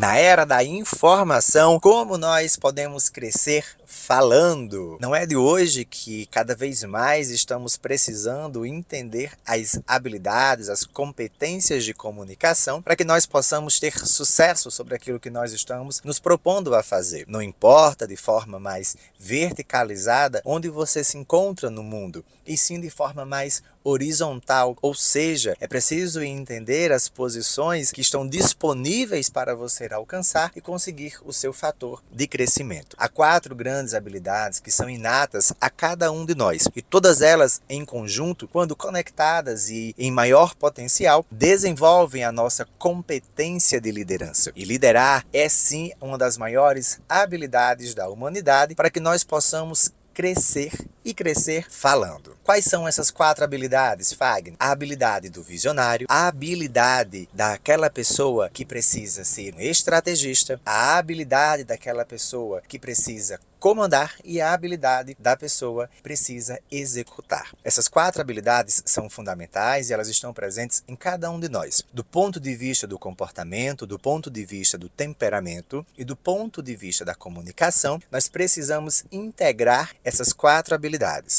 Na era da informação, como nós podemos crescer falando? Não é de hoje que cada vez mais estamos precisando entender as habilidades, as competências de comunicação para que nós possamos ter sucesso sobre aquilo que nós estamos nos propondo a fazer. Não importa de forma mais verticalizada onde você se encontra no mundo, e sim de forma mais horizontal, ou seja, é preciso entender as posições que estão disponíveis para você alcançar e conseguir o seu fator de crescimento. Há quatro grandes habilidades que são inatas a cada um de nós e todas elas em conjunto, quando conectadas e em maior potencial, desenvolvem a nossa competência de liderança. E liderar é sim uma das maiores habilidades da humanidade para que nós possamos crescer e crescer falando. Quais são essas quatro habilidades, Fagner? A habilidade do visionário, a habilidade daquela pessoa que precisa ser um estrategista, a habilidade daquela pessoa que precisa comandar e a habilidade da pessoa precisa executar. Essas quatro habilidades são fundamentais e elas estão presentes em cada um de nós, do ponto de vista do comportamento, do ponto de vista do temperamento e do ponto de vista da comunicação. Nós precisamos integrar essas quatro habilidades.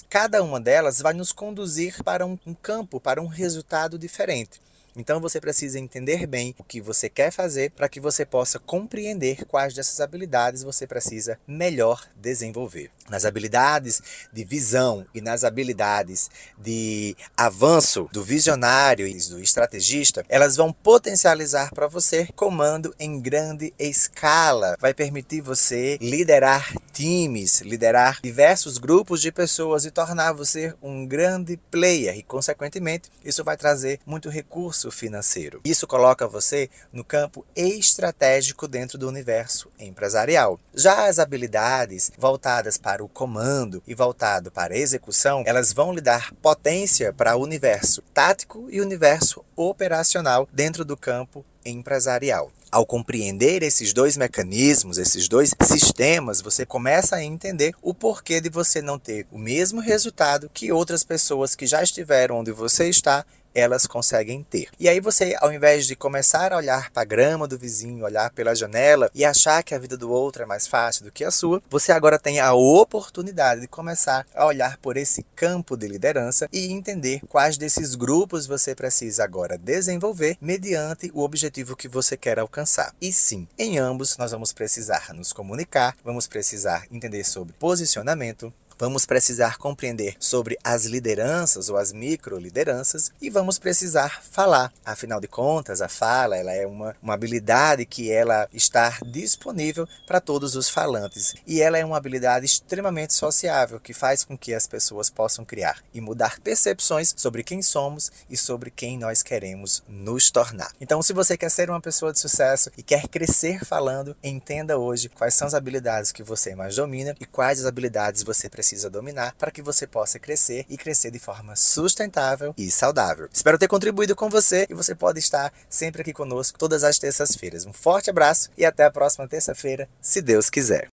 Cada uma delas vai nos conduzir para um campo, para um resultado diferente. Então você precisa entender bem o que você quer fazer para que você possa compreender quais dessas habilidades você precisa melhor desenvolver. Nas habilidades de visão e nas habilidades de avanço do visionário e do estrategista, elas vão potencializar para você comando em grande escala. Vai permitir você liderar times, liderar diversos grupos de pessoas e tornar você um grande player e consequentemente isso vai trazer muito recurso financeiro. Isso coloca você no campo estratégico dentro do universo empresarial. Já as habilidades voltadas para o comando e voltado para a execução, elas vão lhe dar potência para o universo tático e universo operacional dentro do campo empresarial. Ao compreender esses dois mecanismos, esses dois sistemas, você começa a entender o porquê de você não ter o mesmo resultado que outras pessoas que já estiveram onde você está elas conseguem ter. E aí você, ao invés de começar a olhar para a grama do vizinho, olhar pela janela e achar que a vida do outro é mais fácil do que a sua, você agora tem a oportunidade de começar a olhar por esse campo de liderança e entender quais desses grupos você precisa agora desenvolver mediante o objetivo que você quer alcançar. E sim, em ambos nós vamos precisar nos comunicar, vamos precisar entender sobre posicionamento, vamos precisar compreender sobre as lideranças ou as micro-lideranças e vamos precisar falar. Afinal de contas, a fala ela é uma, uma habilidade que ela está disponível para todos os falantes e ela é uma habilidade extremamente sociável que faz com que as pessoas possam criar e mudar percepções sobre quem somos e sobre quem nós queremos nos tornar. Então, se você quer ser uma pessoa de sucesso e quer crescer falando, entenda hoje quais são as habilidades que você mais domina e quais as habilidades você precisa precisa dominar para que você possa crescer e crescer de forma sustentável e saudável. Espero ter contribuído com você e você pode estar sempre aqui conosco todas as terças-feiras. Um forte abraço e até a próxima terça-feira, se Deus quiser.